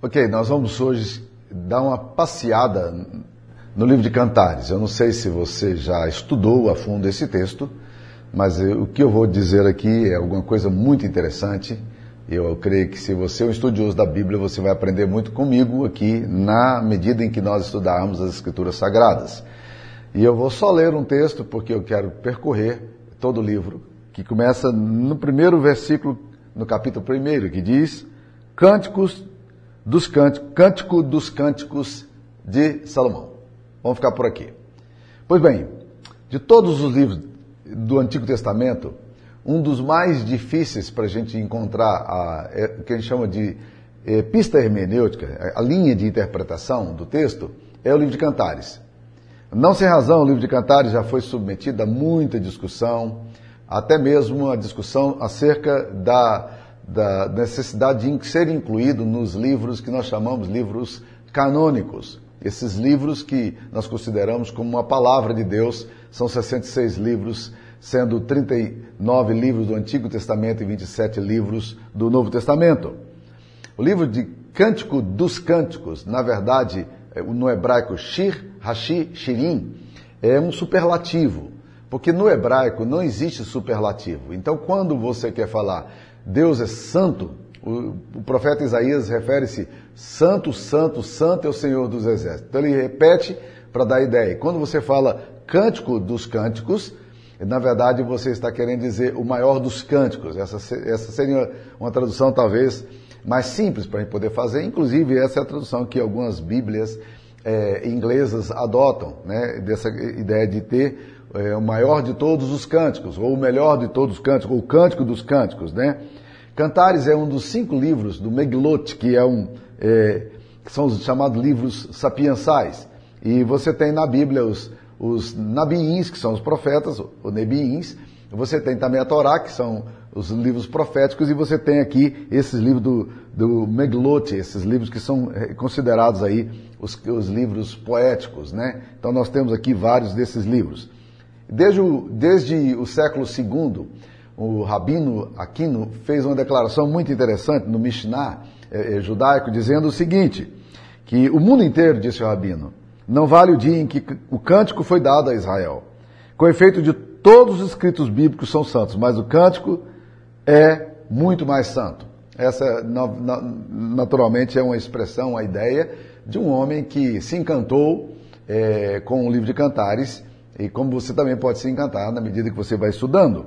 Ok, nós vamos hoje dar uma passeada no livro de Cantares. Eu não sei se você já estudou a fundo esse texto, mas o que eu vou dizer aqui é alguma coisa muito interessante. Eu creio que se você é um estudioso da Bíblia, você vai aprender muito comigo aqui na medida em que nós estudarmos as Escrituras Sagradas. E eu vou só ler um texto porque eu quero percorrer todo o livro, que começa no primeiro versículo, no capítulo primeiro, que diz: Cânticos dos cânticos, Cântico dos Cânticos de Salomão. Vamos ficar por aqui. Pois bem, de todos os livros do Antigo Testamento, um dos mais difíceis para a gente encontrar a, é, que a gente chama de é, pista hermenêutica, a linha de interpretação do texto, é o livro de Cantares. Não sem razão, o livro de Cantares já foi submetido a muita discussão, até mesmo a discussão acerca da da necessidade de ser incluído nos livros que nós chamamos livros canônicos. Esses livros que nós consideramos como uma palavra de Deus, são 66 livros, sendo 39 livros do Antigo Testamento e 27 livros do Novo Testamento. O livro de Cântico dos Cânticos, na verdade, é, no hebraico Shir, Hashi, Shirim, é um superlativo, porque no hebraico não existe superlativo. Então, quando você quer falar Deus é santo, o, o profeta Isaías refere-se santo, santo, santo é o Senhor dos Exércitos. Então ele repete para dar ideia. Quando você fala cântico dos cânticos, na verdade você está querendo dizer o maior dos cânticos. Essa, essa seria uma tradução talvez mais simples para a gente poder fazer. Inclusive, essa é a tradução que algumas Bíblias é, inglesas adotam, né? dessa ideia de ter é, o maior de todos os cânticos, ou o melhor de todos os cânticos, ou o cântico dos cânticos, né? Cantares é um dos cinco livros do Meglot, que é um, é, são os chamados livros sapiensais. E você tem na Bíblia os, os nabiins, que são os profetas, ou nebiins. Você tem também a Torá, que são os livros proféticos, e você tem aqui esses livros do, do Meglot, esses livros que são é, considerados aí os, os livros poéticos, né? Então nós temos aqui vários desses livros. Desde o, desde o século II, o Rabino Aquino fez uma declaração muito interessante no Mishnah é, é, judaico, dizendo o seguinte, que o mundo inteiro, disse o Rabino, não vale o dia em que o cântico foi dado a Israel. Com efeito de todos os escritos bíblicos são santos, mas o cântico é muito mais santo. Essa, naturalmente, é uma expressão, uma ideia de um homem que se encantou é, com o livro de Cantares, e como você também pode se encantar na medida que você vai estudando.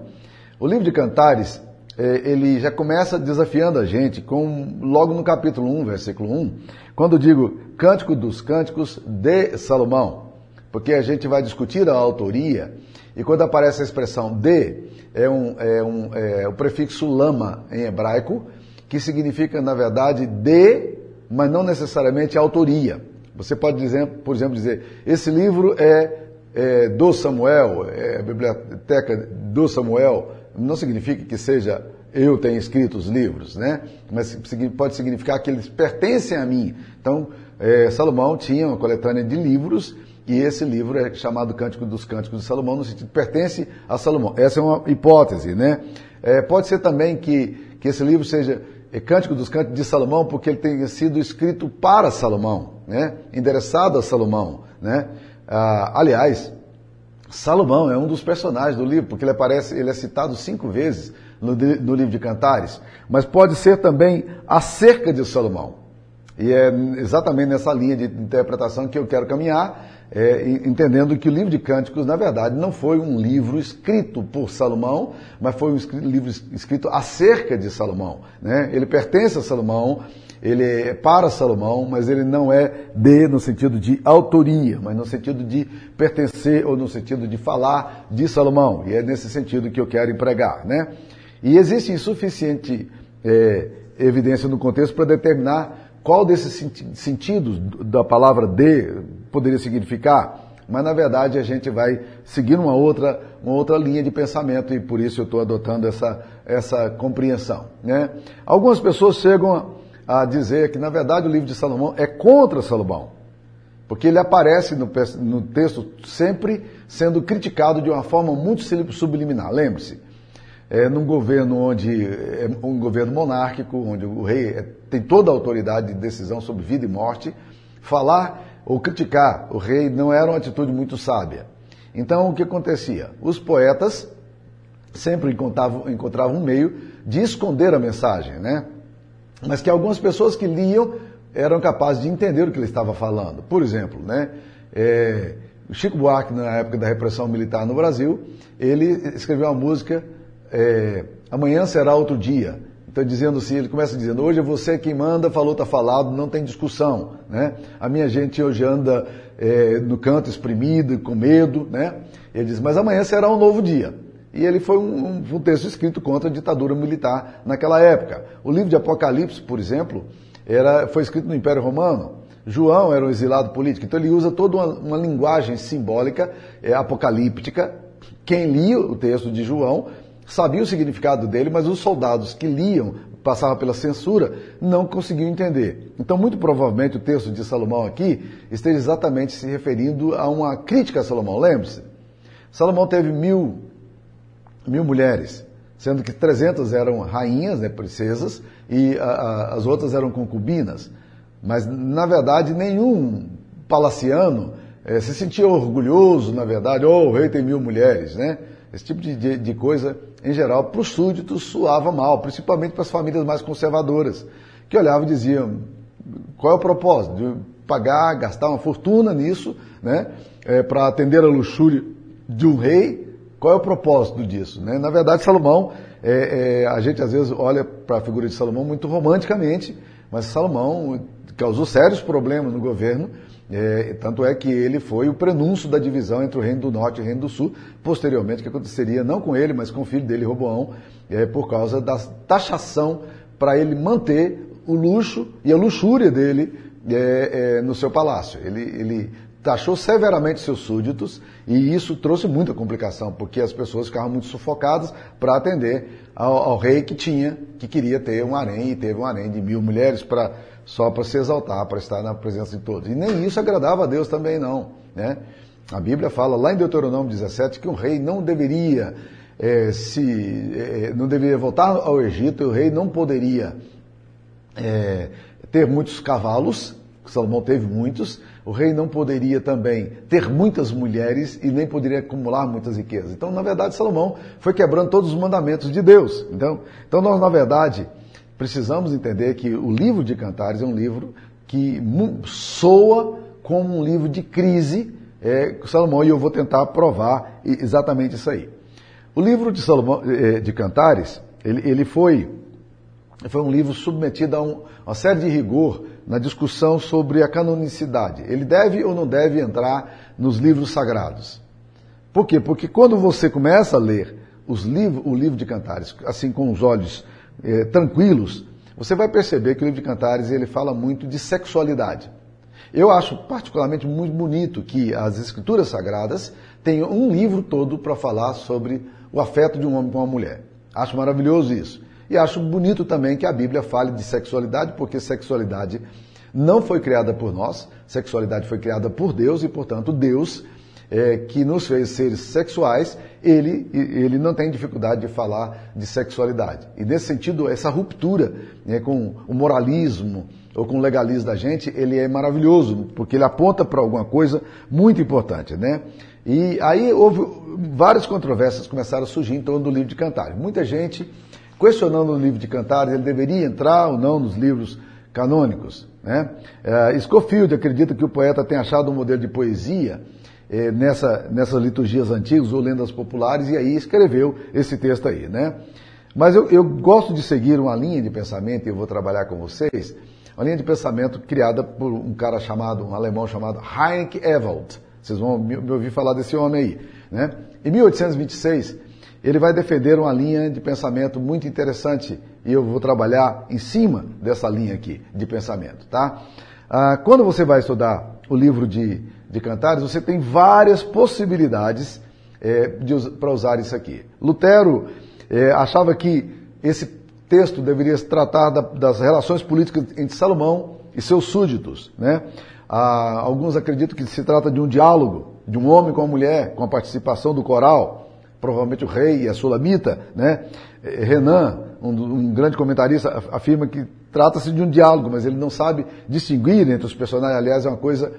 O livro de Cantares, é, ele já começa desafiando a gente, com, logo no capítulo 1, versículo 1, quando digo Cântico dos Cânticos de Salomão, porque a gente vai discutir a autoria, e quando aparece a expressão de, é, um, é, um, é o prefixo lama em hebraico, que significa, na verdade, de, mas não necessariamente autoria. Você pode dizer, por exemplo, dizer, esse livro é, é do Samuel, é biblioteca do Samuel, não significa que seja eu tenho escrito os livros, né? Mas pode significar que eles pertencem a mim. Então, é, Salomão tinha uma coletânea de livros e esse livro é chamado Cântico dos Cânticos de Salomão, no sentido pertence a Salomão. Essa é uma hipótese, né? É, pode ser também que, que esse livro seja é, Cântico dos Cânticos de Salomão porque ele tenha sido escrito para Salomão, né? Endereçado a Salomão, né? Ah, aliás, Salomão é um dos personagens do livro, porque ele aparece, ele é citado cinco vezes no, no, livro de Cantares, mas pode ser também acerca de Salomão. E é exatamente nessa linha de interpretação que eu quero caminhar, é, entendendo que o livro de Cânticos, na verdade, não foi um livro escrito por Salomão, mas foi um livro escrito acerca de Salomão. Né? Ele pertence a Salomão, ele é para Salomão, mas ele não é de no sentido de autoria, mas no sentido de pertencer ou no sentido de falar de Salomão. E é nesse sentido que eu quero empregar, né? E existe insuficiente é, evidência no contexto para determinar qual desses sentidos da palavra de poderia significar, mas na verdade a gente vai seguir uma outra, uma outra linha de pensamento e por isso eu estou adotando essa, essa compreensão. Né? Algumas pessoas chegam a dizer que, na verdade, o livro de Salomão é contra Salomão. Porque ele aparece no, no texto sempre sendo criticado de uma forma muito subliminar. Lembre-se, é num governo onde é um governo monárquico, onde o rei é tem toda a autoridade de decisão sobre vida e morte, falar ou criticar o rei não era uma atitude muito sábia. Então, o que acontecia? Os poetas sempre encontravam, encontravam um meio de esconder a mensagem, né? Mas que algumas pessoas que liam eram capazes de entender o que ele estava falando. Por exemplo, né? É, Chico Buarque, na época da repressão militar no Brasil, ele escreveu uma música, é, Amanhã será outro dia. Então, dizendo assim, ele começa dizendo, hoje é você quem manda, falou, está falado, não tem discussão. Né? A minha gente hoje anda é, no canto exprimido, com medo. Né? Ele diz, mas amanhã será um novo dia. E ele foi um, um, texto escrito contra a ditadura militar naquela época. O livro de Apocalipse, por exemplo, era, foi escrito no Império Romano. João era um exilado político, então ele usa toda uma, uma linguagem simbólica é, apocalíptica. Quem lia o texto de João sabia o significado dele, mas os soldados que liam, passavam pela censura, não conseguiam entender. Então, muito provavelmente, o texto de Salomão aqui esteja exatamente se referindo a uma crítica a Salomão. Lembre-se, Salomão teve mil, mil mulheres, sendo que 300 eram rainhas, né, princesas, e a, a, as outras eram concubinas. Mas, na verdade, nenhum palaciano eh, se sentia orgulhoso, na verdade, oh, o rei tem mil mulheres, né? Esse tipo de, de, de coisa, em geral, para os súditos soava mal, principalmente para as famílias mais conservadoras, que olhavam e diziam: qual é o propósito? De pagar, gastar uma fortuna nisso, né, é, para atender a luxúria de um rei? Qual é o propósito disso? Né? Na verdade, Salomão, é, é, a gente às vezes olha para a figura de Salomão muito romanticamente, mas Salomão causou sérios problemas no governo é, tanto é que ele foi o prenúncio da divisão entre o Reino do Norte e o Reino do Sul, posteriormente, que aconteceria não com ele, mas com o filho dele, Roboão, é, por causa da taxação para ele manter o luxo e a luxúria dele é, é, no seu palácio. Ele, ele taxou severamente seus súditos e isso trouxe muita complicação, porque as pessoas ficavam muito sufocadas para atender ao, ao, rei que tinha, que queria ter um harém e teve um harém de mil mulheres para só para se exaltar, para estar na presença de todos. E nem isso agradava a Deus também não. Né? A Bíblia fala lá em Deuteronômio 17 que um rei não deveria é, se é, não deveria voltar ao Egito, o rei não poderia é, ter muitos cavalos, Salomão teve muitos, o rei não poderia também ter muitas mulheres e nem poderia acumular muitas riquezas. Então, na verdade, Salomão foi quebrando todos os mandamentos de Deus. Então, então nós, na verdade, precisamos entender que o livro de Cantares é um livro que soa como um livro de crise, é, Salomão, e eu vou tentar provar exatamente isso aí. O livro de, Salomão, é, de Cantares, ele, ele foi, foi um livro submetido a um, uma série de rigor na discussão sobre a canonicidade. Ele deve ou não deve entrar nos livros sagrados. Por quê? Porque quando você começa a ler os livros, o livro de Cantares, assim com os olhos é, tranquilos, você vai perceber que o livro de Cantares ele fala muito de sexualidade. Eu acho particularmente muito bonito que as escrituras sagradas tenham um livro todo para falar sobre o afeto de um homem com uma mulher. Acho maravilhoso isso. E acho bonito também que a Bíblia fale de sexualidade, porque sexualidade não foi criada por nós, sexualidade foi criada por Deus e, portanto, Deus é, que nos fez seres sexuais, ele, ele não tem dificuldade de falar de sexualidade. E nesse sentido, essa ruptura né, com o moralismo ou com o legalismo da gente, ele é maravilhoso, porque ele aponta para alguma coisa muito importante. Né? E aí houve várias controvérsias começaram a surgir em torno do livro de Cantares. Muita gente questionando o livro de Cantares, ele deveria entrar ou não nos livros canônicos. Né? Uh, Scofield acredita que o poeta tem achado um modelo de poesia é, nessa, nessas liturgias antigas ou lendas populares, e aí escreveu esse texto aí, né? Mas eu, eu gosto de seguir uma linha de pensamento, e eu vou trabalhar com vocês, uma linha de pensamento criada por um cara chamado, um alemão chamado Heinrich Ewald. Vocês vão me, me ouvir falar desse homem aí, né? Em 1826, ele vai defender uma linha de pensamento muito interessante, e eu vou trabalhar em cima dessa linha aqui de pensamento, tá? Ah, quando você vai estudar o livro de de cantares, você tem várias possibilidades é, para usar isso aqui. Lutero é, achava que esse texto deveria se tratar da, das relações políticas entre Salomão e seus súditos. Né? Ah, alguns acreditam que se trata de um diálogo de um homem com a mulher, com a participação do coral, provavelmente o rei a sulamita. Né? É, Renan, um, um grande comentarista, afirma que trata-se de um diálogo, mas ele não sabe distinguir entre os personagens. Aliás, é uma coisa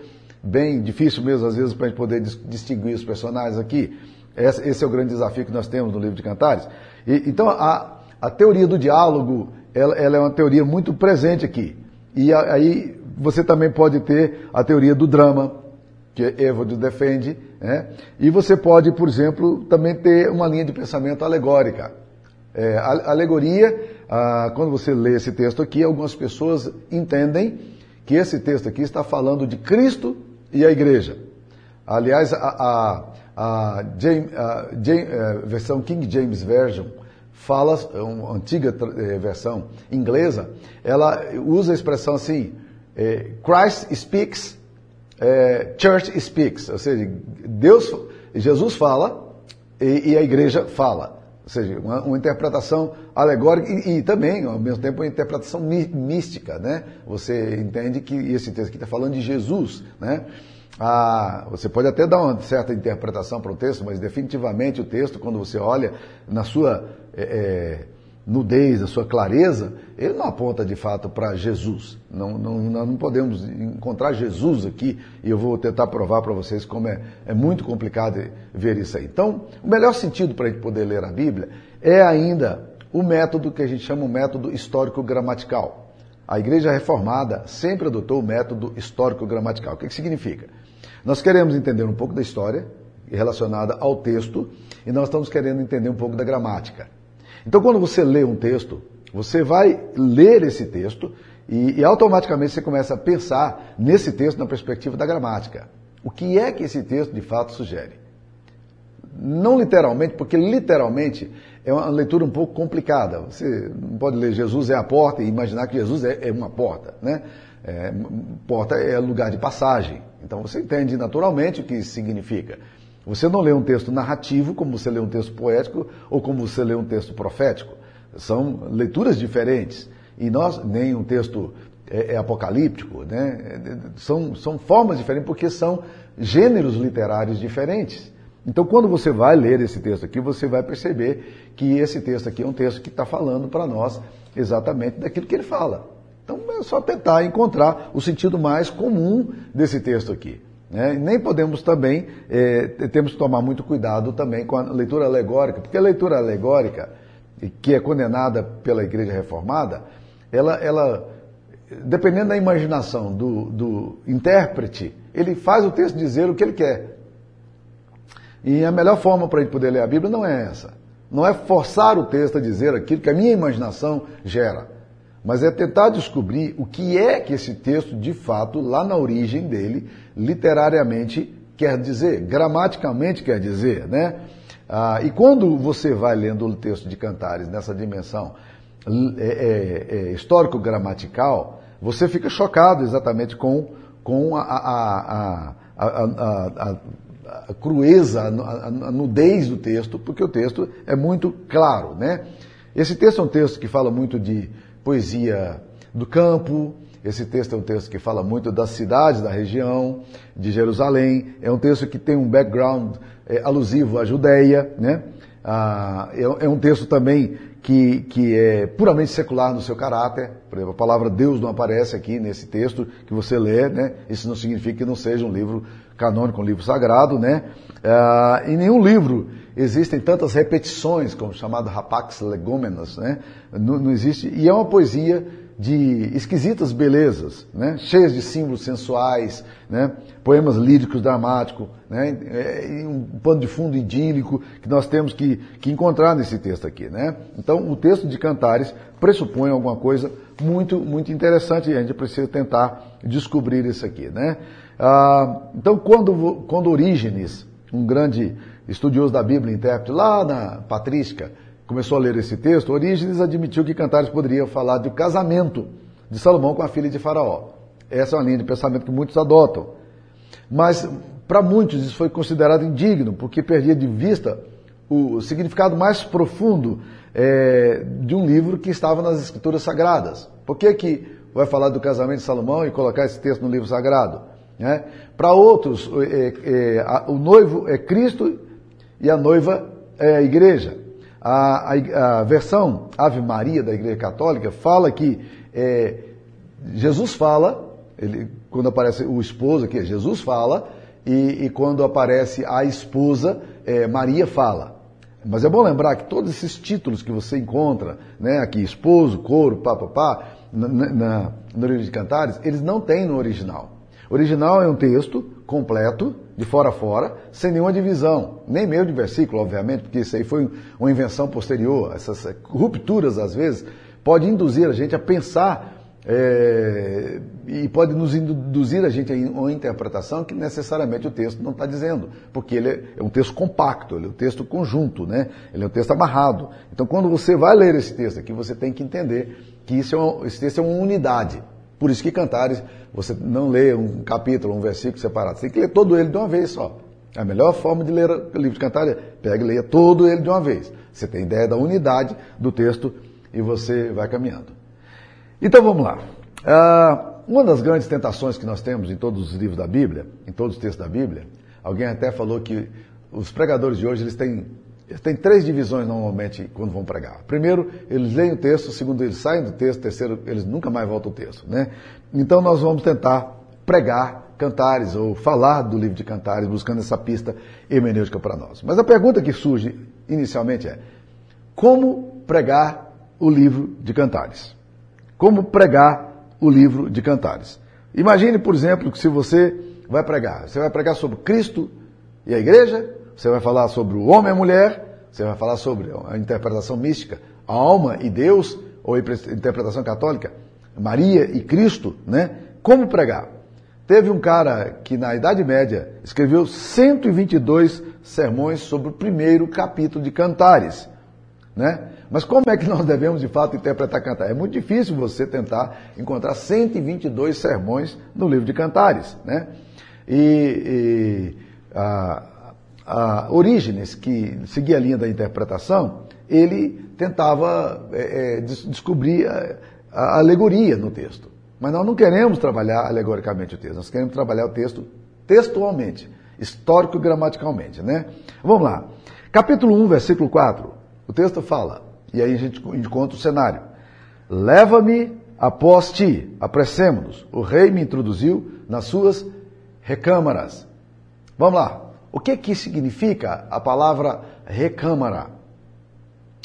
bem difícil mesmo, às vezes, para a gente poder distinguir os personagens aqui. Esse é o grande desafio que nós temos no livro de Cantares. E, então, a, a teoria do diálogo, ela, ela, é uma teoria muito presente aqui. E aí você também pode ter a teoria do drama, que Évode defende, né? e você pode, por exemplo, também ter uma linha de pensamento alegórica. É, alegoria, quando você lê esse texto aqui, algumas pessoas entendem que esse texto aqui está falando de Cristo e a igreja. Aliás, a, a, James, James, a versão King James Version fala, uma antiga eh, versão inglesa, ela usa a expressão assim, eh, Christ speaks, eh, church speaks, ou seja, Deus, Jesus fala e, e a igreja fala. Ou seja, uma, uma interpretação alegórica e, e, também, ao mesmo tempo, uma interpretação mística, né? Você entende que esse texto aqui está falando de Jesus, né? Ah, você pode até dar uma certa interpretação para o texto, mas definitivamente o texto, quando você olha na sua é, é, nudez, na sua clareza, ele não aponta de fato para Jesus. Não, não, nós não podemos encontrar Jesus aqui e eu vou tentar provar para vocês como é, é muito complicado ver isso aí. Então, o melhor sentido para a gente poder ler a Bíblia é ainda o método que a gente chama o método histórico-gramatical. A Igreja Reformada sempre adotou o método histórico-gramatical. O que, que significa? Nós queremos entender um pouco da história relacionada ao texto e nós estamos querendo entender um pouco da gramática. Então, quando você lê um texto, você vai ler esse texto e, e automaticamente você começa a pensar nesse texto na perspectiva da gramática. O que é que esse texto de fato sugere? Não literalmente, porque literalmente é uma leitura um pouco complicada. Você não pode ler Jesus é a porta e imaginar que Jesus é, é uma porta, né? É, porta é lugar de passagem. Então você entende naturalmente o que isso significa. Você não lê um texto narrativo como você lê um texto poético ou como você lê um texto profético. São leituras diferentes. E nós, nem um texto é, é apocalíptico, né? São, são formas diferentes porque são gêneros literários diferentes. Então, quando você vai ler esse texto aqui, você vai perceber que esse texto aqui é um texto que está falando para nós exatamente daquilo que ele fala. Então, é só tentar encontrar o sentido mais comum desse texto aqui. Né? Nem podemos também, é, temos que tomar muito cuidado também com a leitura alegórica, porque a leitura alegórica, que é condenada pela Igreja Reformada, ela, ela dependendo da imaginação do, do intérprete, ele faz o texto dizer o que ele quer. E a melhor forma para ele poder ler a Bíblia não é essa. Não é forçar o texto a dizer aquilo que a minha imaginação gera mas é tentar descobrir o que é que esse texto, de fato, lá na origem dele, literariamente quer dizer, gramaticalmente quer dizer, né? Ah, e quando você vai lendo o texto de Cantares nessa dimensão é, é, é, histórico-gramatical, você fica chocado exatamente com, com a, a, a, a crueza, a, nudez do texto, porque o texto é muito claro, né? Esse texto é um texto que fala muito de poesia do campo. Esse texto é um texto que fala muito das cidades da região, de Jerusalém. É um texto que tem um background é, alusivo à Judéia. Né? Ah, é, é, um texto também que, que é puramente secular no seu caráter. Por exemplo, a palavra Deus não aparece aqui nesse texto que você lê. Né? Isso não significa que não seja um livro canônico, um livro sagrado. Né? Ah, em nenhum livro existem tantas repetições, como chamado rapax legômenas, né? Não, não, existe. E é uma poesia de esquisitas belezas, né? cheias de símbolos sensuais, né? poemas líricos dramáticos, né? É, um pano de fundo idílico que nós temos que, que encontrar nesse texto aqui. Né? Então, o texto de Cantares pressupõe alguma coisa muito, muito interessante e a gente precisa tentar descobrir isso aqui. Né? Ah, então, quando, quando Orígenes, um grande estudioso da Bíblia, intérprete, lá na Patrística, começou a ler esse texto, Orígenes admitiu que Cantares poderia falar do casamento de Salomão com a filha de Faraó. Essa é uma linha de pensamento que muitos adotam. Mas, para muitos, isso foi considerado indigno, porque perdia de vista o significado mais profundo é, de um livro que estava nas Escrituras Sagradas. Por que, que vai falar do casamento de Salomão e colocar esse texto no livro sagrado? Né? Para outros, é, é, a, o noivo é Cristo e a noiva é a igreja. A, a, a, versão Ave Maria da Igreja Católica fala que é, Jesus fala, ele, quando aparece o esposo aqui, Jesus fala, e, e quando aparece a esposa, é, Maria fala. Mas é bom lembrar que todos esses títulos que você encontra, né, aqui, esposo, coro, papapá, na, na, no livro de Cantares, eles não têm no original. O original é um texto completo, de fora a fora, sem nenhuma divisão, nem meio de versículo, obviamente, porque isso aí foi uma invenção posterior. Essas rupturas, às vezes, pode induzir a gente a pensar é, e pode nos induzir a gente a uma interpretação que necessariamente o texto não está dizendo, porque ele é um texto compacto, ele é um texto conjunto, né? ele é um texto amarrado. Então, quando você vai ler esse texto aqui, você tem que entender que isso é uma, esse texto é uma unidade. Por isso que Cantares, você não lê um capítulo, um versículo separado, você tem que ler todo ele de uma vez só. A melhor forma de ler o livro de Cantares é pegue e leia todo ele de uma vez. Você tem ideia da unidade do texto e você vai caminhando. Então vamos lá. Uh, uma das grandes tentações que nós temos em todos os livros da Bíblia, em todos os textos da Bíblia, alguém até falou que os pregadores de hoje eles têm, têm três divisões normalmente quando vão pregar. Primeiro, eles leem o texto, segundo, eles saem do texto, terceiro, eles nunca mais voltam ao texto. Né? Então nós vamos tentar pregar cantares ou falar do livro de cantares, buscando essa pista hermenêutica para nós. Mas a pergunta que surge inicialmente é: como pregar o livro de cantares? como pregar o livro de Cantares. Imagine, por exemplo, que se você vai pregar, você vai pregar sobre Cristo e a igreja, você vai falar sobre o homem e a mulher, você vai falar sobre a interpretação mística, a alma e Deus, ou a interpretação católica, Maria e Cristo, né? Como pregar? Teve um cara que na Idade Média escreveu 122 sermões sobre o primeiro capítulo de Cantares, né? Mas como é que nós devemos de fato interpretar cantar? É muito difícil você tentar encontrar 122 sermões no livro de Cantares, né? E, e a, a Orígenes, que seguia a linha da interpretação, ele tentava é, é, descobrir a, a alegoria no texto. Mas nós não queremos trabalhar alegoricamente o texto, nós queremos trabalhar o texto textualmente, histórico-gramaticalmente, né? Vamos lá. Capítulo 1, versículo 4. O texto fala: e aí a gente encontra o cenário. Leva-me após ti, apressemos-nos. O rei me introduziu nas suas recâmaras. Vamos lá. O que que significa a palavra recâmara?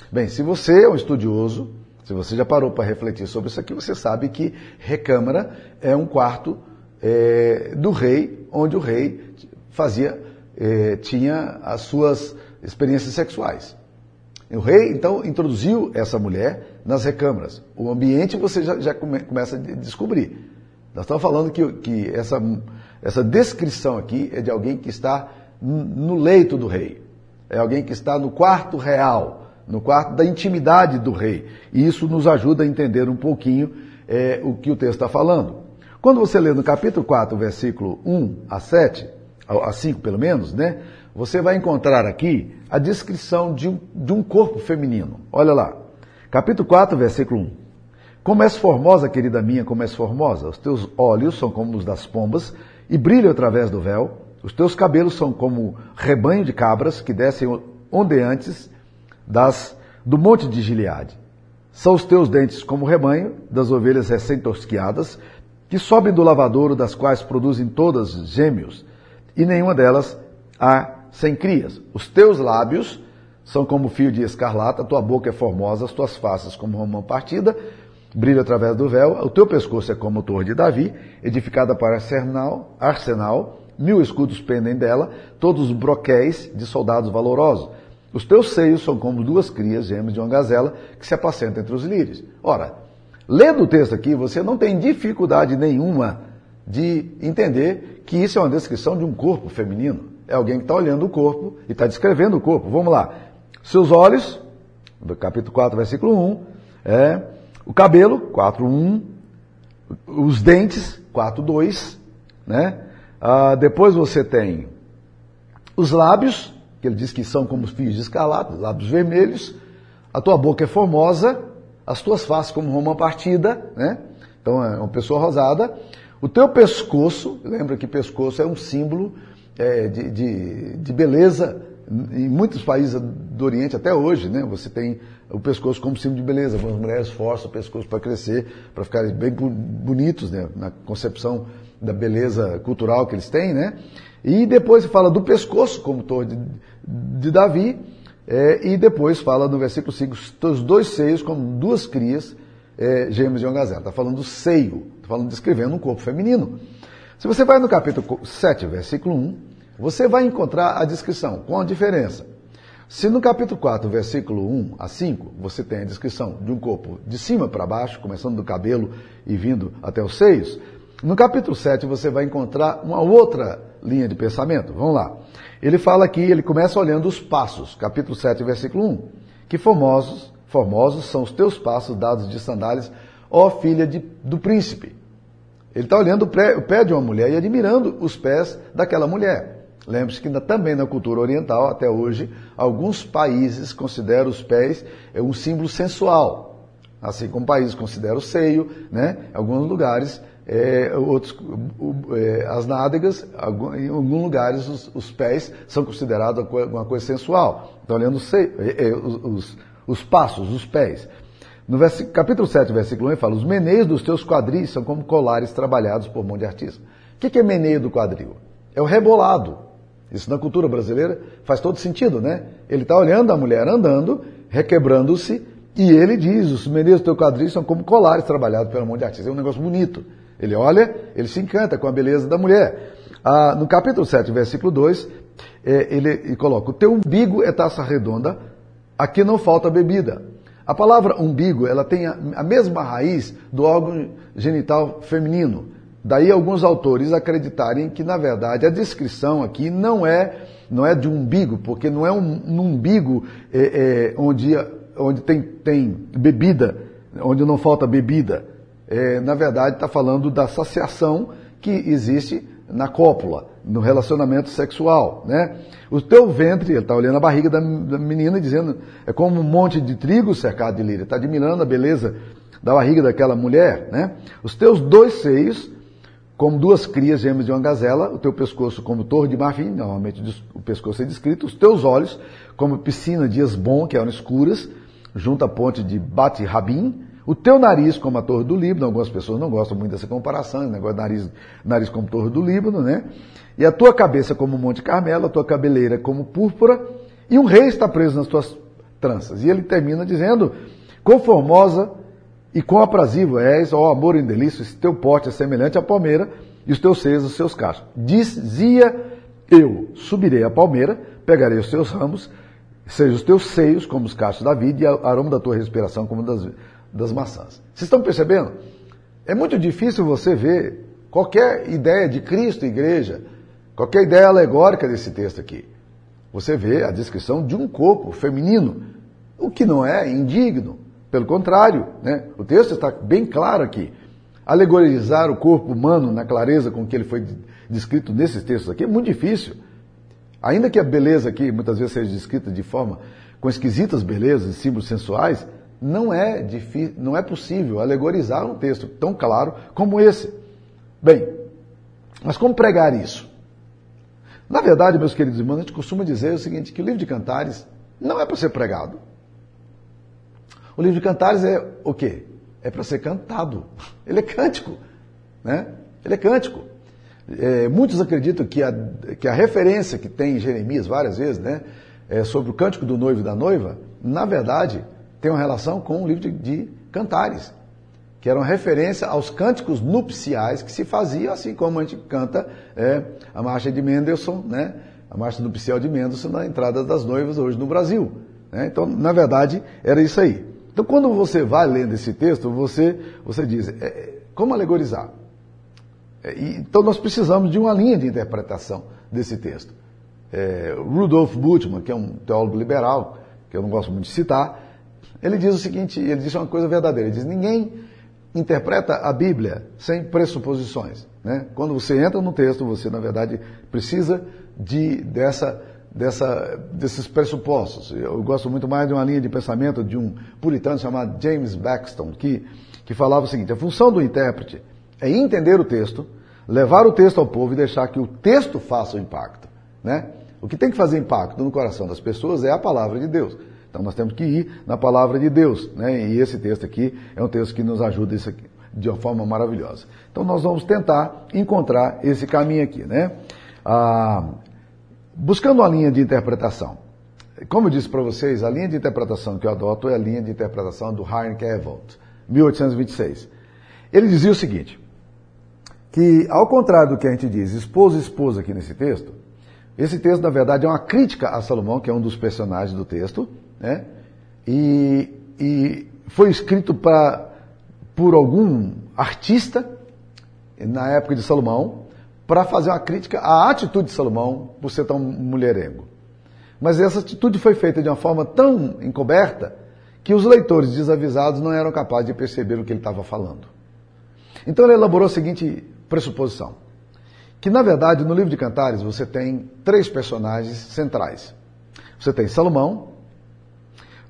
Bem, se você é um estudioso, se você já parou para refletir sobre isso aqui, você sabe que recâmara é um quarto é, do rei, onde o rei fazia, é, tinha as suas experiências sexuais. O rei, então, introduziu essa mulher nas recâmaras. O ambiente você já, já come, começa a descobrir. Nós estamos falando que, que essa, essa descrição aqui é de alguém que está no leito do rei. É alguém que está no quarto real, no quarto da intimidade do rei. E isso nos ajuda a entender um pouquinho é, o que o texto está falando. Quando você lê no capítulo 4, versículo 1 a 7, a 5 pelo menos, né? você vai encontrar aqui a descrição de um, de um corpo feminino. Olha lá. Capítulo 4, versículo 1. Como és formosa, querida minha, como és formosa. Os teus olhos são como os das pombas e brilham através do véu. Os teus cabelos são como rebanho de cabras que descem ondeantes das, do monte de Gileade. São os teus dentes como rebanho das ovelhas recém-tosquiadas, que sobem do lavadouro, das quais produzem todas gêmeos, e nenhuma delas há sem crias. Os teus lábios são como fio de escarlata, a tua boca é formosa, as tuas faces como romã partida, brilha através do véu, o teu pescoço é como o torre de Davi, edificada para arsenal, arsenal, mil escudos pendem dela, todos os broquéis de soldados valorosos. Os teus seios são como duas crias gêmeas de uma gazela que se apacenta entre os lírios. Ora, lendo o texto aqui, você não tem dificuldade nenhuma de entender que isso é uma descrição de um corpo feminino. É alguém que está olhando o corpo e está descrevendo o corpo. Vamos lá. Seus olhos, capítulo 4, versículo 1, é, o cabelo, 4, 1, os dentes, 4, 2, né? Ah, depois você tem os lábios, que ele diz que são como os fios de escarlate, lábios vermelhos, a tua boca é formosa, as tuas faces como romã partida, né? Então é uma pessoa rosada. O teu pescoço, lembra que pescoço é um símbolo é, de, de, de, beleza em muitos países do Oriente, até hoje, né, você tem o pescoço como símbolo de beleza. As mulheres forçam o pescoço para crescer, para ficarem bem bonitos né, na concepção da beleza cultural que eles têm. Né? E depois fala do pescoço como torre de, de Davi, é, e depois fala no versículo 5, os dois seios como duas crias é, gêmeos de uma gazela. Está falando do seio, está falando, descrevendo um corpo feminino. Se você vai no capítulo 7, versículo 1, você vai encontrar a descrição, com a diferença. Se no capítulo 4, versículo 1 a 5, você tem a descrição de um corpo de cima para baixo, começando do cabelo e vindo até os seios, no capítulo 7 você vai encontrar uma outra linha de pensamento. Vamos lá. Ele fala aqui, ele começa olhando os passos, capítulo 7, versículo 1. Que formosos, formosos são os teus passos dados de sandálias, ó filha de, do príncipe. Ele está olhando o pé, o pé de uma mulher e admirando os pés daquela mulher. Lembre-se que também na cultura oriental, até hoje, alguns países consideram os pés é um símbolo sensual. Assim como países consideram o seio, né? Alguns lugares, é, outros, é, as nádegas, em alguns lugares os, os, pés são considerados uma coisa sensual. Então, olhando é, é os, os, passos, os pés. No capítulo 7, versículo 1, ele fala: Os meneios dos teus quadris são como colares trabalhados por mão de artista. O que é meneio do quadril? É o rebolado. Isso na cultura brasileira faz todo sentido, né? Ele está olhando a mulher andando, requebrando-se, e ele diz: os meneios do teu quadril são como colares trabalhados pela mão de artista. É um negócio bonito. Ele olha, ele se encanta com a beleza da mulher. Ah, no capítulo 7, versículo 2, é, ele, ele coloca: O teu umbigo é taça redonda, aqui não falta bebida. A palavra umbigo, ela tem a, a mesma raiz do órgão genital feminino. Daí alguns autores acreditarem que, na verdade, a descrição aqui não é, não é de um umbigo, porque não é um, um umbigo é, é, onde, onde tem, tem bebida, onde não falta bebida. É, na verdade, está falando da saciação que existe na cópula, no relacionamento sexual. Né? O teu ventre, ele está olhando a barriga da, menina e dizendo, é como um monte de trigo cercado de líria. Está admirando a beleza da barriga daquela mulher. Né? Os teus dois seios como duas crias gêmeas de uma gazela, o teu pescoço como torre de marfim, normalmente o pescoço é descrito, os teus olhos como piscina de Esbom, que eram escuras, junto à ponte de Bat Rabim, o teu nariz como a torre do Líbano, algumas pessoas não gostam muito dessa comparação, esse negócio de nariz, nariz como torre do Líbano, né? E a tua cabeça como o Monte Carmelo, a tua cabeleira como púrpura, e um rei está preso nas tuas tranças. E ele termina dizendo, conformosa e quão aprazível és, ó amor em delícia, esse teu porte é semelhante à palmeira, e os teus seios, os seus cachos. Dizia eu, subirei à palmeira, pegarei os teus ramos, sejam os teus seios como os cachos da vida, e o aroma da tua respiração como das, das maçãs. Vocês estão percebendo? É muito difícil você ver qualquer ideia de Cristo, igreja, qualquer ideia alegórica desse texto aqui. Você vê a descrição de um corpo feminino, o que não é indigno, pelo contrário, né? o texto está bem claro aqui. Alegorizar o corpo humano na clareza com que ele foi descrito nesses textos aqui é muito difícil. Ainda que a beleza aqui muitas vezes seja descrita de forma com esquisitas belezas e símbolos sensuais, não é difícil, não é possível alegorizar um texto tão claro como esse. Bem, mas como pregar isso? Na verdade, meus queridos irmãos, a gente costuma dizer o seguinte, que o livro de Cantares não é para ser pregado. O livro de Cantares é o quê? É para ser cantado. Ele é cântico. Né? Ele é cântico. É, muitos acreditam que a, que a referência que tem em Jeremias várias vezes, né, é sobre o cântico do noivo e da noiva, na verdade, tem uma relação com o livro de, de Cantares, que era uma referência aos cânticos nupciais que se faziam, assim como a gente canta é, a marcha de Mendelssohn, né, a marcha nupcial de Mendelssohn na entrada das noivas hoje no Brasil. Né? Então, na verdade, era isso aí. Então, quando você vai lendo esse texto, você, você diz, é, como alegorizar? É, então, nós precisamos de uma linha de interpretação desse texto. É, Rudolf Bultmann, que é um teólogo liberal, que eu não gosto muito de citar, ele diz o seguinte, ele diz uma coisa verdadeira, ele diz, ninguém interpreta a Bíblia sem pressuposições. Né? Quando você entra no texto, você, na verdade, precisa de, dessa dessa, desses pressupostos. Eu gosto muito mais de uma linha de pensamento de um puritano chamado James Baxton, que, que falava o seguinte: a função do intérprete é entender o texto, levar o texto ao povo e deixar que o texto faça o impacto. Né? O que tem que fazer impacto no coração das pessoas é a palavra de Deus. Então nós temos que ir na palavra de Deus, né? E esse texto aqui é um texto que nos ajuda isso aqui, de uma forma maravilhosa. Então nós vamos tentar encontrar esse caminho aqui, né? Ah, buscando uma linha de interpretação. Como eu disse para vocês, a linha de interpretação que eu adoto é a linha de interpretação do Heinrich Evolt, 1826. Ele dizia o seguinte, que ao contrário do que a gente diz, esposo esposa aqui nesse texto, esse texto, na verdade, é uma crítica a Salomão, que é um dos personagens do texto, né? E, e foi escrito pra, por algum artista na época de Salomão para fazer uma crítica à atitude de Salomão por ser tão mulherengo. Mas essa atitude foi feita de uma forma tão encoberta que os leitores desavisados não eram capazes de perceber o que ele estava falando. Então ele elaborou a seguinte pressuposição: que na verdade no livro de Cantares você tem três personagens centrais. Você tem Salomão,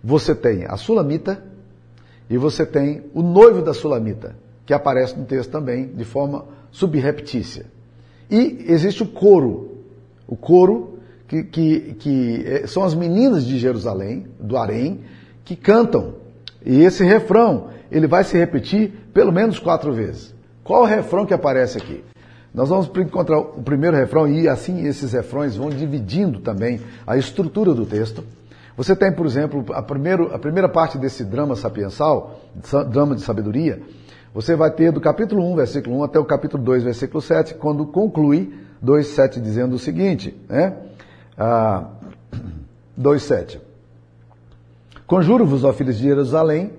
você tem a Sulamita e você tem o noivo da Sulamita, que aparece no texto também de forma subreptícia. E existe o coro, o coro que, que, que é, são as meninas de Jerusalém, do Harém, que cantam. E esse refrão, ele vai se repetir pelo menos quatro vezes. Qual o refrão que aparece aqui? Nós vamos encontrar o primeiro refrão e assim esses refrões vão dividindo também a estrutura do texto. Você tem, por exemplo, a, primeiro, a primeira parte desse drama sapiensal, drama de sabedoria, você vai ter do capítulo 1, versículo 1 até o capítulo 2, versículo 7, quando conclui 2,7 dizendo o seguinte, né? Ah, 2,7. Conjuro-vos, ó filhos de Jerusalém,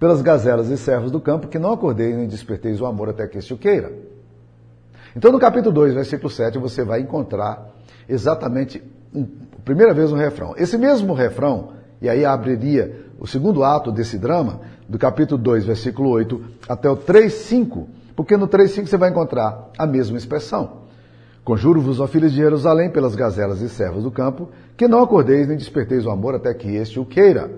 pelas gazelas e servos do campo, que não acordei nem desperteis o amor até que este o queira. Então, no capítulo 2, versículo 7, você vai encontrar exatamente, um, primeira vez, um refrão. Esse mesmo refrão, e aí abriria o segundo ato desse drama, do capítulo 2, versículo 8, até o 3, 5, porque no 3, 5 você vai encontrar a mesma expressão. Conjuro-vos, ó filhos de Jerusalém, pelas gazelas e servos do campo, que não acordeis nem desperteis o amor até que este o queira.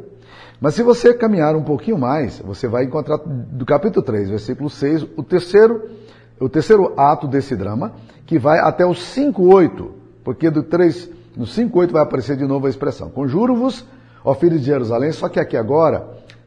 Mas se você caminhar um pouquinho mais, você vai encontrar do capítulo 3, versículo 6, o terceiro o terceiro ato desse drama, que vai até o 5.8, porque do 3, no 5.8 vai aparecer de novo a expressão. Conjuro-vos, ó filhos de Jerusalém, só que aqui agora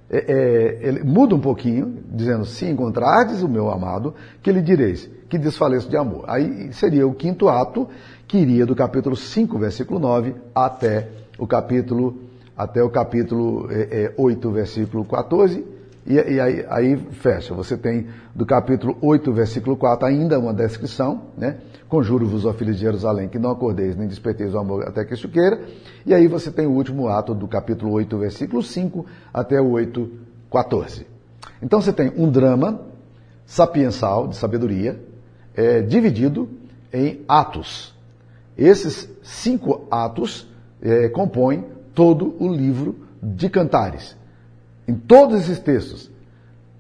é, é, ele muda um pouquinho, dizendo, se encontrardes o meu amado, que lhe direis, que desfaleço de amor. Aí seria o quinto ato, que iria do capítulo 5, versículo 9, até o capítulo, até o capítulo é, 8, versículo 14, e, e aí, aí, fecha. Você tem do capítulo 8, versículo 4, ainda uma descrição, né? Conjuro-vos, ó filhos de Jerusalém, que não acordeis nem desperteis o amor até que isso queira. E aí você tem o último ato do capítulo 8, versículo 5 até o 8, 14. Então você tem um drama sapiensal, de sabedoria, é, dividido em atos. Esses cinco atos é, compõem todo o livro de Cantares. Em todos esses textos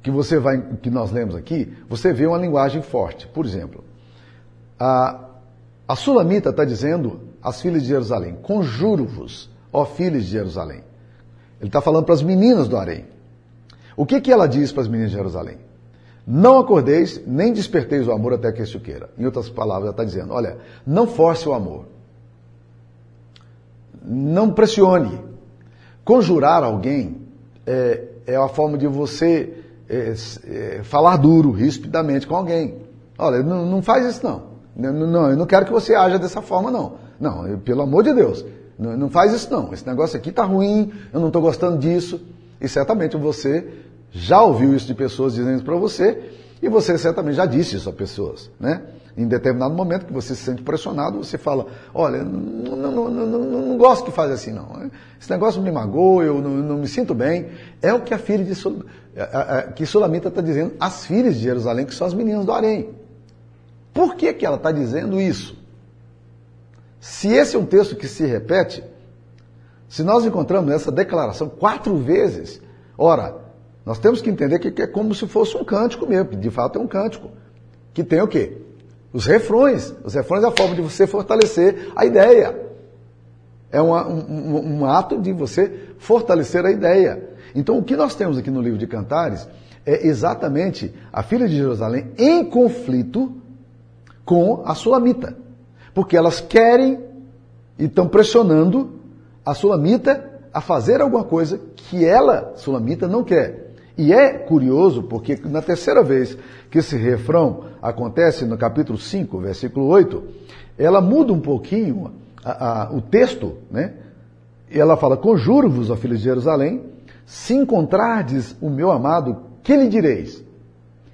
que você vai, que nós lemos aqui, você vê uma linguagem forte. Por exemplo, a, a Sulamita está dizendo às filhas de Jerusalém: Conjuro-vos, ó filhas de Jerusalém. Ele está falando para as meninas do harém. O que, que ela diz para as meninas de Jerusalém? Não acordeis, nem desperteis o amor até que isso queira. Em outras palavras, ela está dizendo: olha, não force o amor. Não pressione. Conjurar alguém é, é a forma de você é, é, falar duro, rispidamente com alguém. Olha, não, não faz isso não. não. Não, eu não quero que você haja dessa forma não. Não, eu, pelo amor de Deus, não, não faz isso não. Esse negócio aqui está ruim, eu não estou gostando disso. E certamente você já ouviu isso de pessoas dizendo isso para você, e você certamente já disse isso a pessoas, né? Em determinado momento que você se sente pressionado, você fala, olha, não, não, não, não gosto que faz assim não. Esse negócio me magoa, eu não, me sinto bem. É o que a filha de Sul, que Sulamita está dizendo às filhas de Jerusalém, que são as meninas do harém. Por que, que ela está dizendo isso? Se esse é um texto que se repete, se nós encontramos essa declaração quatro vezes, ora, nós temos que entender que é como se fosse um cântico mesmo, que de fato é um cântico, que tem o quê? Os refrões. Os refrões é a forma de você fortalecer a ideia. É uma, um, um ato de você fortalecer a ideia. Então, o que nós temos aqui no livro de Cantares é exatamente a filha de Jerusalém em conflito com a Sulamita. Porque elas querem e estão pressionando a Sulamita a fazer alguma coisa que ela, Sulamita, não quer. E é curioso porque na terceira vez que esse refrão acontece, no capítulo 5, versículo 8, ela muda um pouquinho a, a, o texto, né? Ela fala: Conjuro-vos, ó filhos de Jerusalém, se encontrardes o meu amado, que lhe direis?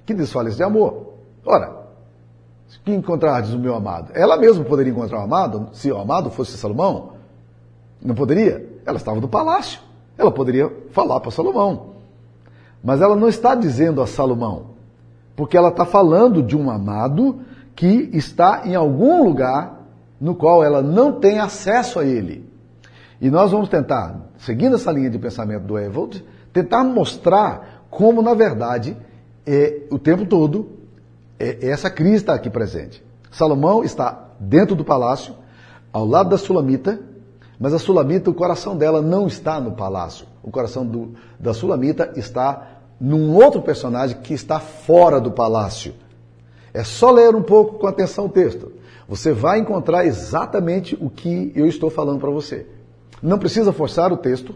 Que desfaleça de amor. Ora, que encontrardes o meu amado? Ela mesma poderia encontrar o amado, se o amado fosse Salomão? Não poderia? Ela estava no palácio. Ela poderia falar para Salomão. Mas ela não está dizendo a Salomão, porque ela está falando de um amado que está em algum lugar no qual ela não tem acesso a ele. E nós vamos tentar, seguindo essa linha de pensamento do Evold, tentar mostrar como, na verdade, é, o tempo todo, é, essa crise está aqui presente. Salomão está dentro do palácio, ao lado da Sulamita, mas a Sulamita, o coração dela não está no palácio. O coração do, da Sulamita está num outro personagem que está fora do palácio. É só ler um pouco com atenção o texto. Você vai encontrar exatamente o que eu estou falando para você. Não precisa forçar o texto,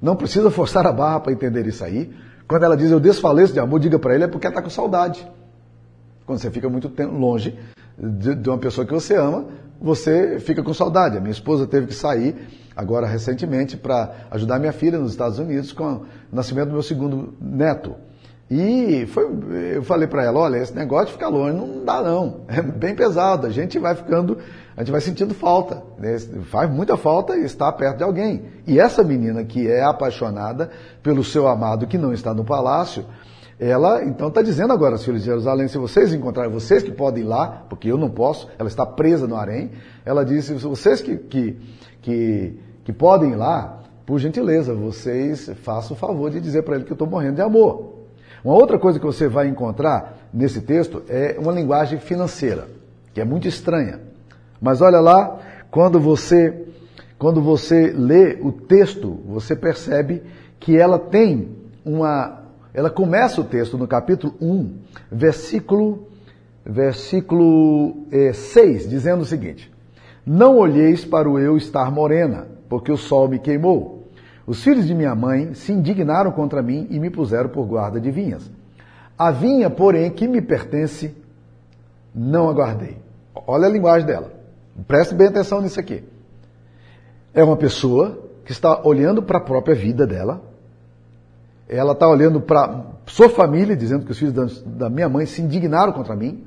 não precisa forçar a barra para entender isso aí. Quando ela diz eu desfaleço de amor, diga para ele é porque ela está com saudade. Quando você fica muito longe de uma pessoa que você ama, você fica com saudade. A minha esposa teve que sair agora recentemente para ajudar minha filha nos Estados Unidos com o nascimento do meu segundo neto. E foi, eu falei para ela, olha, esse negócio de ficar longe não dá não, é bem pesado, a gente vai ficando, a gente vai sentindo falta, né? faz muita falta estar perto de alguém. E essa menina que é apaixonada pelo seu amado que não está no palácio, ela então está dizendo agora, filhos de Jerusalém, se vocês encontrarem, vocês que podem ir lá, porque eu não posso, ela está presa no harém, ela disse, vocês que, que, que, que podem ir lá, por gentileza, vocês façam o favor de dizer para ele que eu estou morrendo de amor. Uma outra coisa que você vai encontrar nesse texto é uma linguagem financeira, que é muito estranha. Mas olha lá, quando você quando você lê o texto, você percebe que ela tem uma ela começa o texto no capítulo 1, versículo, versículo é, 6, dizendo o seguinte: Não olheis para o eu estar morena, porque o sol me queimou. Os filhos de minha mãe se indignaram contra mim e me puseram por guarda de vinhas. A vinha, porém, que me pertence, não aguardei. Olha a linguagem dela. Preste bem atenção nisso aqui. É uma pessoa que está olhando para a própria vida dela, ela está olhando para sua família, dizendo que os filhos da, minha mãe se indignaram contra mim,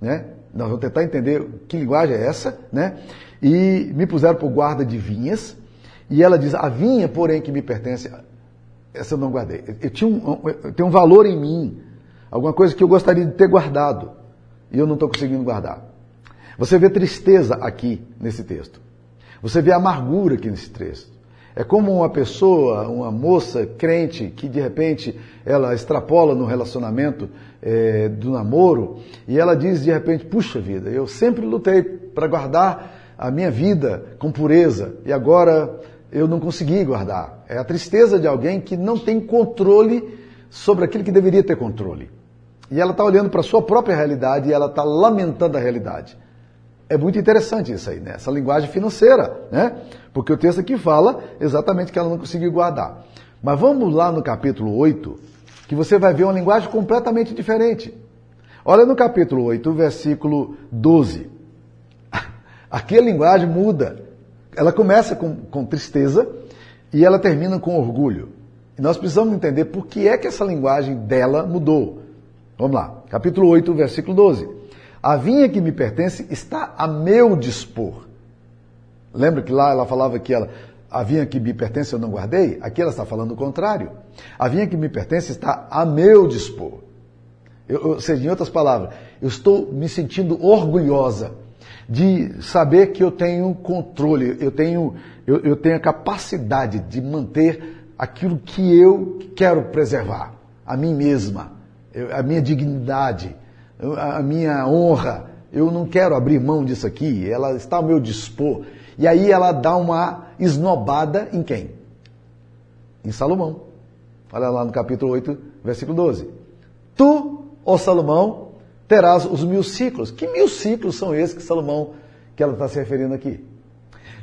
né? Nós vamos tentar entender que linguagem é essa, né? E me puseram por guarda de vinhas, e ela diz: a vinha, porém, que me pertence, essa eu não guardei. Eu, tinha um, eu tenho um valor em mim, alguma coisa que eu gostaria de ter guardado, e eu não estou conseguindo guardar. Você vê tristeza aqui nesse texto. Você vê amargura aqui nesse texto. É como uma pessoa, uma moça crente, que de repente ela extrapola no relacionamento é, do namoro e ela diz de repente: Puxa vida, eu sempre lutei para guardar a minha vida com pureza e agora eu não consegui guardar. É a tristeza de alguém que não tem controle sobre aquilo que deveria ter controle. E ela está olhando para a sua própria realidade e ela está lamentando a realidade. É muito interessante isso aí, né? Essa linguagem financeira, né? Porque o texto aqui fala exatamente que ela não conseguiu guardar. Mas vamos lá no capítulo 8, que você vai ver uma linguagem completamente diferente. Olha no capítulo 8, versículo 12. Aqui a linguagem muda. Ela começa com, com tristeza e ela termina com orgulho. E nós precisamos entender por que é que essa linguagem dela mudou. Vamos lá, capítulo 8, versículo 12. A vinha que me pertence está a meu dispor. Lembra que lá ela falava que ela, a vinha que me pertence eu não guardei? Aqui ela está falando o contrário. A vinha que me pertence está a meu dispor. Eu, ou seja, em outras palavras, eu estou me sentindo orgulhosa de saber que eu tenho controle, eu tenho, eu, eu tenho a capacidade de manter aquilo que eu quero preservar, a mim mesma, a minha dignidade, a minha honra, eu não quero abrir mão disso aqui, ela está ao meu dispor. E aí ela dá uma esnobada em quem? Em Salomão. Olha lá no capítulo 8, versículo 12. Tu, ó Salomão, terás os mil ciclos. Que mil ciclos são esses que Salomão, que ela está se referindo aqui?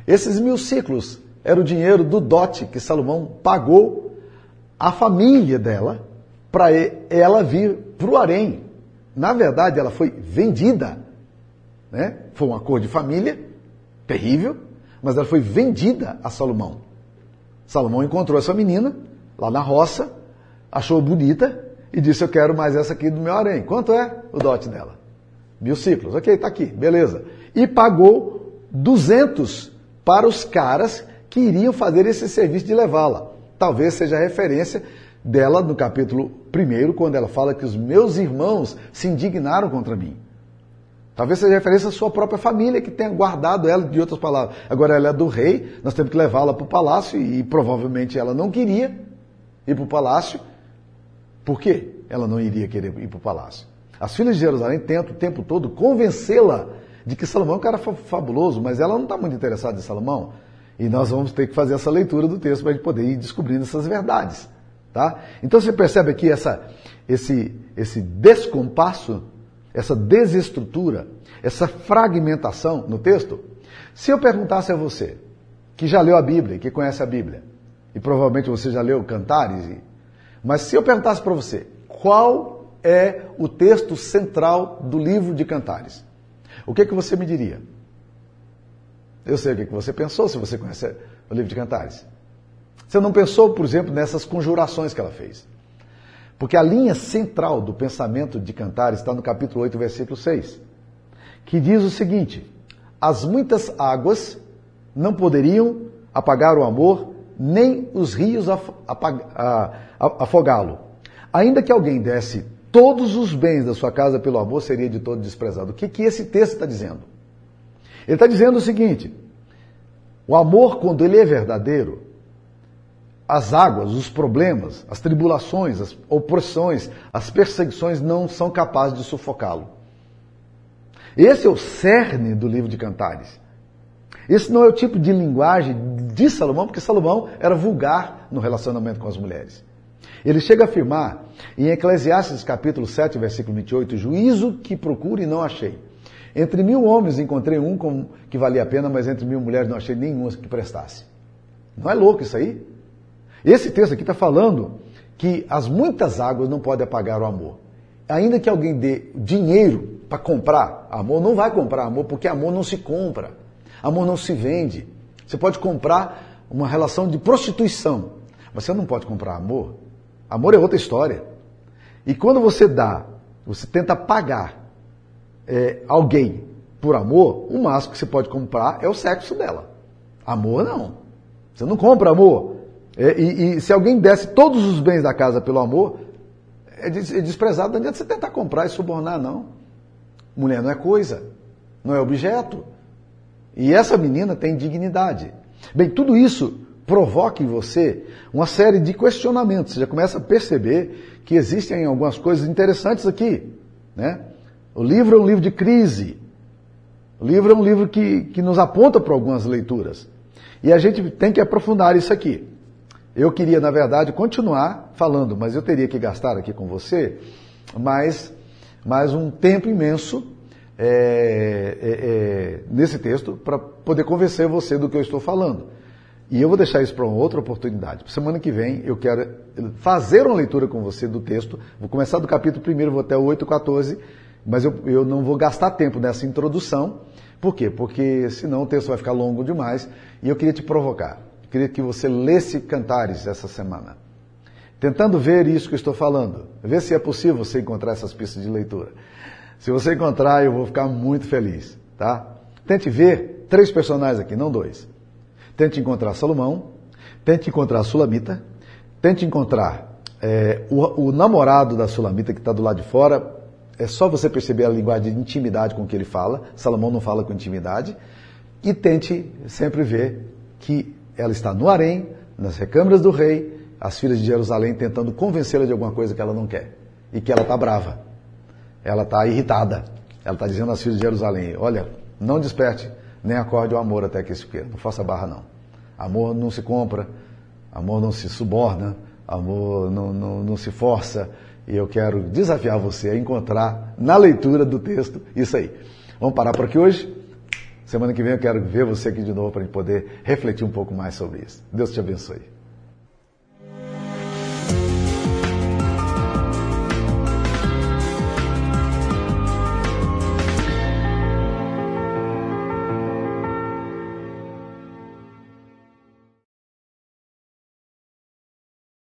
Esses mil ciclos era o dinheiro do dote que Salomão pagou à família dela para ela vir para o harém. Na verdade, ela foi vendida. Né? Foi um acordo de família, terrível, mas ela foi vendida a Salomão. Salomão encontrou essa menina lá na roça, achou bonita e disse: Eu quero mais essa aqui do meu harém. Quanto é o dote dela? Mil ciclos. Ok, está aqui, beleza. E pagou 200 para os caras que iriam fazer esse serviço de levá-la. Talvez seja a referência dela no capítulo 1, quando ela fala que os meus irmãos se indignaram contra mim. Talvez seja referência à sua própria família que tenha guardado ela, de outras palavras. Agora ela é do rei, nós temos que levá-la para o palácio e, provavelmente ela não queria ir para o palácio. Por quê? Ela não iria querer ir para o palácio. As filhas de Jerusalém tentam o tempo todo convencê-la de que Salomão é um cara fabuloso, mas ela não está muito interessada em Salomão. E nós vamos ter que fazer essa leitura do texto para a gente poder ir descobrindo essas verdades. Tá? Então você percebe aqui essa, esse, esse descompasso, essa desestrutura, essa fragmentação no texto. Se eu perguntasse a você, que já leu a Bíblia, que conhece a Bíblia, e provavelmente você já leu Cantares, mas se eu perguntasse para você, qual é o texto central do livro de Cantares? O que, que você me diria? Eu sei o que você pensou se você conhece o livro de Cantares. Você não pensou, por exemplo, nessas conjurações que ela fez. Porque a linha central do pensamento de Cantares está no capítulo 8, versículo 6, que diz o seguinte: As muitas águas não poderiam apagar o amor, nem os rios afogá-lo. Ainda que alguém desse todos os bens da sua casa pelo amor, seria de todo desprezado. O que, que esse texto está dizendo? Ele está dizendo o seguinte: o amor, quando ele é verdadeiro, as águas, os problemas, as tribulações, as opressões, as perseguições não são capazes de sufocá-lo. Esse é o cerne do livro de Cantares. Esse não é o tipo de linguagem de Salomão, porque Salomão era vulgar no relacionamento com as mulheres. Ele chega a afirmar em Eclesiastes capítulo 7, versículo 28, juízo que procure e não achei. Entre mil homens encontrei um que valia a pena, mas entre mil mulheres não achei nenhuma que prestasse. Não é louco isso aí? Esse texto aqui está falando que as muitas águas não podem apagar o amor. Ainda que alguém dê dinheiro para comprar amor, não vai comprar amor, porque amor não se compra. Amor não se vende. Você pode comprar uma relação de prostituição, mas você não pode comprar amor. Amor é outra história. E quando você dá, você tenta pagar é, alguém por amor, o máximo que você pode comprar é o sexo dela. Amor não. Você não compra amor. É, e, e, se alguém desse todos os bens da casa pelo amor, é, é desprezado. Não adianta você tentar comprar e subornar, não. Mulher não é coisa, não é objeto. E essa menina tem dignidade. Bem, tudo isso provoca em você uma série de questionamentos. Você já começa a perceber que existem algumas coisas interessantes aqui. Né? O livro é um livro de crise. O livro é um livro que, que nos aponta para algumas leituras. E a gente tem que aprofundar isso aqui. Eu queria, na verdade, continuar falando, mas eu teria que gastar aqui com você mais, mais um tempo imenso é, é, é, nesse texto para poder convencer você do que eu estou falando. E eu vou deixar isso para uma outra oportunidade. Semana que vem eu quero fazer uma leitura com você do texto. Vou começar do capítulo 1, vou até o 8, 14 mas eu, eu não vou gastar tempo nessa introdução. Por quê? Porque senão o texto vai ficar longo demais e eu queria te provocar. Eu queria que você lesse Cantares essa semana. Tentando ver isso que eu estou falando. Ver se é possível você encontrar essas pistas de leitura. Se você encontrar, eu vou ficar muito feliz, tá? Tente ver três personagens aqui, não dois. Tente encontrar Salomão, tente encontrar Sulamita, tente encontrar é, o, o namorado da Sulamita que está do lado de fora, é só você perceber a linguagem de intimidade com que ele fala. Salomão não fala com intimidade. E tente sempre ver que ela está no harém, nas recâmaras do rei, as filhas de Jerusalém tentando convencê-la de alguma coisa que ela não quer. E que ela está brava. Ela está irritada. Ela está dizendo às filhas de Jerusalém: Olha, não desperte, nem acorde o amor até que isso queira. Não faça barra, não. Amor não se compra, amor não se suborna, amor não, não, não se força e eu quero desafiar você a encontrar na leitura do texto isso aí. Vamos parar por aqui hoje? Semana que vem eu quero ver você aqui de novo para a gente poder refletir um pouco mais sobre isso. Deus te abençoe.